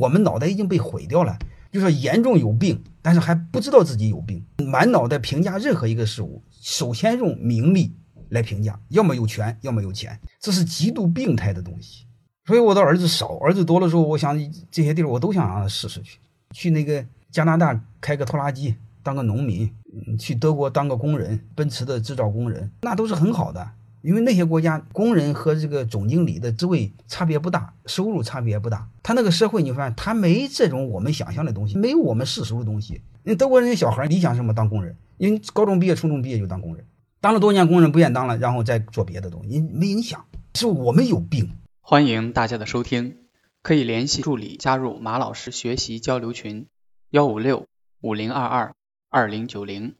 我们脑袋已经被毁掉了，就是严重有病，但是还不知道自己有病，满脑袋评价任何一个事物，首先用名利来评价，要么有权，要么有钱，这是极度病态的东西。所以我的儿子少，儿子多了之后，我想这些地儿我都想让他试试去，去那个加拿大开个拖拉机，当个农民，去德国当个工人，奔驰的制造工人，那都是很好的。因为那些国家工人和这个总经理的职位差别不大，收入差别也不大。他那个社会，你发现他没这种我们想象的东西，没有我们世俗的东西。那德国人小孩理想什么？当工人，因为高中毕业、初中毕业就当工人，当了多年工人不愿当了，然后再做别的东西，没影响。是我们有病。欢迎大家的收听，可以联系助理加入马老师学习交流群：幺五六五零二二二零九零。